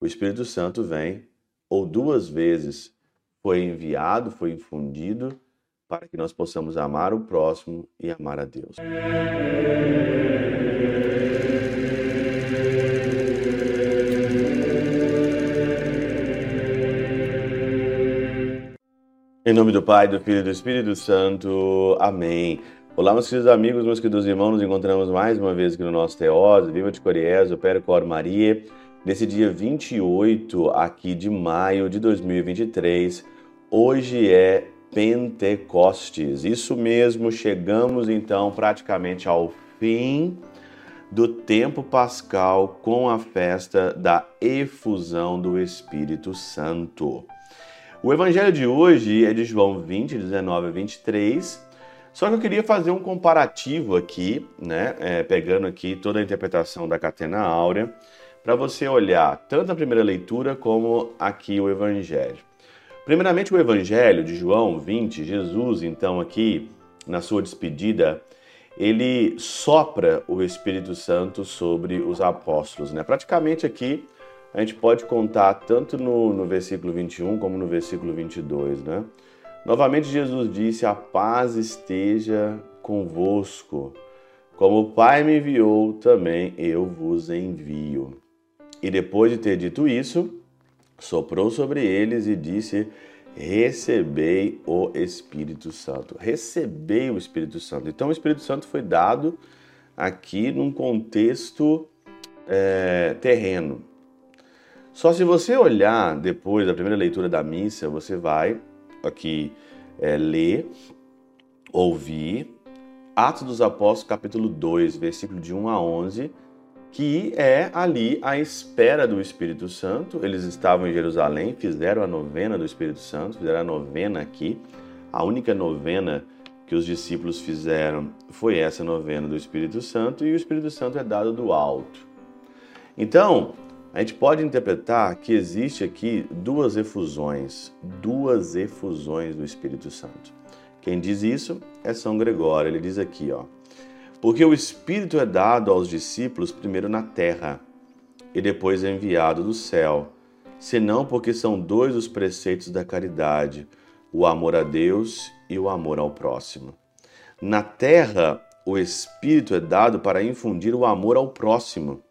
o Espírito Santo vem, ou duas vezes foi enviado, foi infundido, para que nós possamos amar o próximo e amar a Deus. Em nome do Pai, do Filho e do Espírito Santo. Amém. Olá, meus queridos amigos, meus queridos irmãos, nos encontramos mais uma vez aqui no nosso Teose, Viva de Coriés, o Cor Maria, nesse dia 28 aqui de maio de 2023. Hoje é Pentecostes. Isso mesmo, chegamos então praticamente ao fim do tempo pascal com a festa da efusão do Espírito Santo. O evangelho de hoje é de João 20, 19 a 23. Só que eu queria fazer um comparativo aqui, né? É, pegando aqui toda a interpretação da Catena Áurea, para você olhar tanto a primeira leitura como aqui o evangelho. Primeiramente, o evangelho de João 20, Jesus, então, aqui na sua despedida, ele sopra o Espírito Santo sobre os apóstolos, né? Praticamente aqui a gente pode contar tanto no, no versículo 21 como no versículo 22, né? Novamente Jesus disse: A paz esteja convosco. Como o Pai me enviou, também eu vos envio. E depois de ter dito isso, soprou sobre eles e disse: Recebei o Espírito Santo. Recebei o Espírito Santo. Então, o Espírito Santo foi dado aqui num contexto é, terreno. Só se você olhar depois da primeira leitura da missa, você vai aqui é, ler, ouvir Atos dos Apóstolos, capítulo 2, versículo de 1 a 11, que é ali a espera do Espírito Santo. Eles estavam em Jerusalém, fizeram a novena do Espírito Santo, fizeram a novena aqui. A única novena que os discípulos fizeram foi essa novena do Espírito Santo, e o Espírito Santo é dado do alto. Então, a gente pode interpretar que existe aqui duas efusões, duas efusões do Espírito Santo. Quem diz isso é São Gregório. Ele diz aqui, ó: Porque o Espírito é dado aos discípulos primeiro na terra e depois é enviado do céu, senão porque são dois os preceitos da caridade, o amor a Deus e o amor ao próximo. Na terra, o Espírito é dado para infundir o amor ao próximo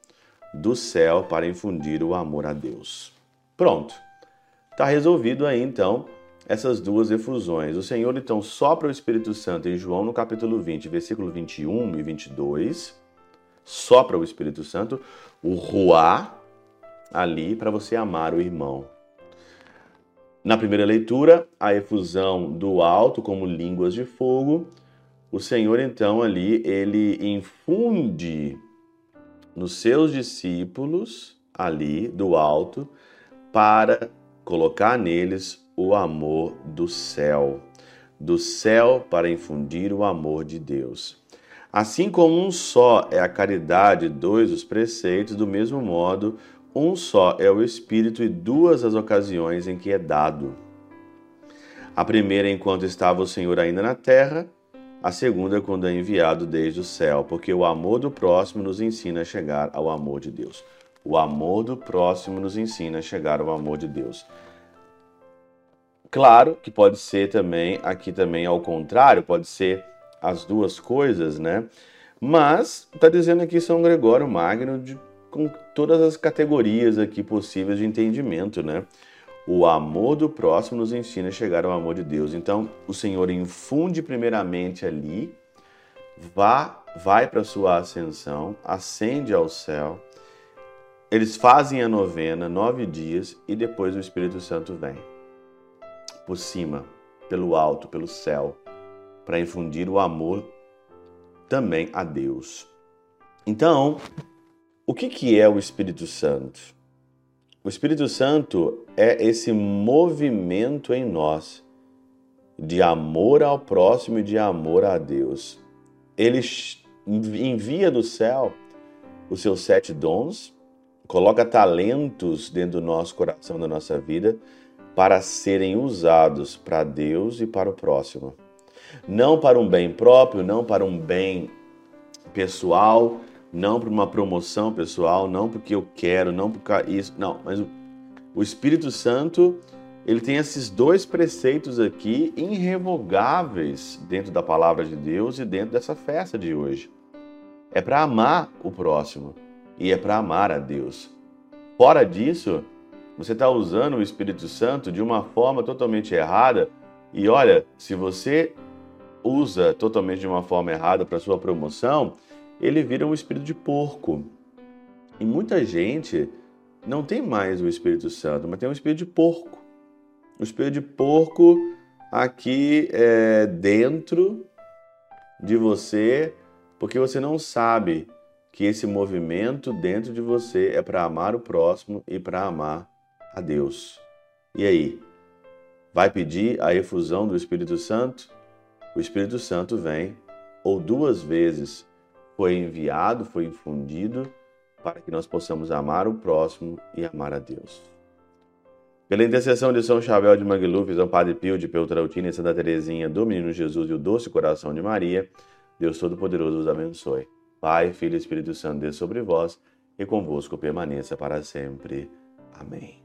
do céu para infundir o amor a Deus. Pronto. Está resolvido aí então essas duas efusões. O Senhor então sopra o Espírito Santo em João no capítulo 20, versículo 21 e 22. Sopra o Espírito Santo, o ruá ali para você amar o irmão. Na primeira leitura, a efusão do alto como línguas de fogo. O Senhor então ali ele infunde nos seus discípulos ali do alto para colocar neles o amor do céu, do céu para infundir o amor de Deus. Assim como um só é a caridade, dois os preceitos, do mesmo modo, um só é o Espírito e duas as ocasiões em que é dado. A primeira, enquanto estava o Senhor ainda na terra, a segunda, quando é enviado desde o céu, porque o amor do próximo nos ensina a chegar ao amor de Deus. O amor do próximo nos ensina a chegar ao amor de Deus. Claro que pode ser também, aqui também ao contrário, pode ser as duas coisas, né? Mas está dizendo aqui São Gregório Magno de, com todas as categorias aqui possíveis de entendimento, né? O amor do próximo nos ensina a chegar ao amor de Deus. Então, o Senhor infunde primeiramente ali, vá, vai para sua ascensão, ascende ao céu. Eles fazem a novena, nove dias, e depois o Espírito Santo vem por cima, pelo alto, pelo céu, para infundir o amor também a Deus. Então, o que, que é o Espírito Santo? O Espírito Santo é esse movimento em nós de amor ao próximo e de amor a Deus. Ele envia do céu os seus sete dons, coloca talentos dentro do nosso coração, da nossa vida, para serem usados para Deus e para o próximo. Não para um bem próprio, não para um bem pessoal, não para uma promoção pessoal, não porque eu quero, não por isso, não, mas O Espírito Santo, ele tem esses dois preceitos aqui irrevogáveis dentro da palavra de Deus e dentro dessa festa de hoje. É para amar o próximo e é para amar a Deus. Fora disso, você está usando o Espírito Santo de uma forma totalmente errada. E olha, se você usa totalmente de uma forma errada para sua promoção, ele vira um espírito de porco. E muita gente não tem mais o Espírito Santo, mas tem um espírito de porco. O espírito de porco aqui é, dentro de você, porque você não sabe que esse movimento dentro de você é para amar o próximo e para amar a Deus. E aí? Vai pedir a efusão do Espírito Santo? O Espírito Santo vem, ou duas vezes foi enviado, foi infundido para que nós possamos amar o próximo e amar a Deus. Pela intercessão de São Chabel de Mangluf, São Padre Pio de Peltrautina e Santa Teresinha do Menino Jesus e o Doce Coração de Maria, Deus Todo-Poderoso os abençoe. Pai, Filho e Espírito Santo, dê sobre vós e convosco permaneça para sempre. Amém.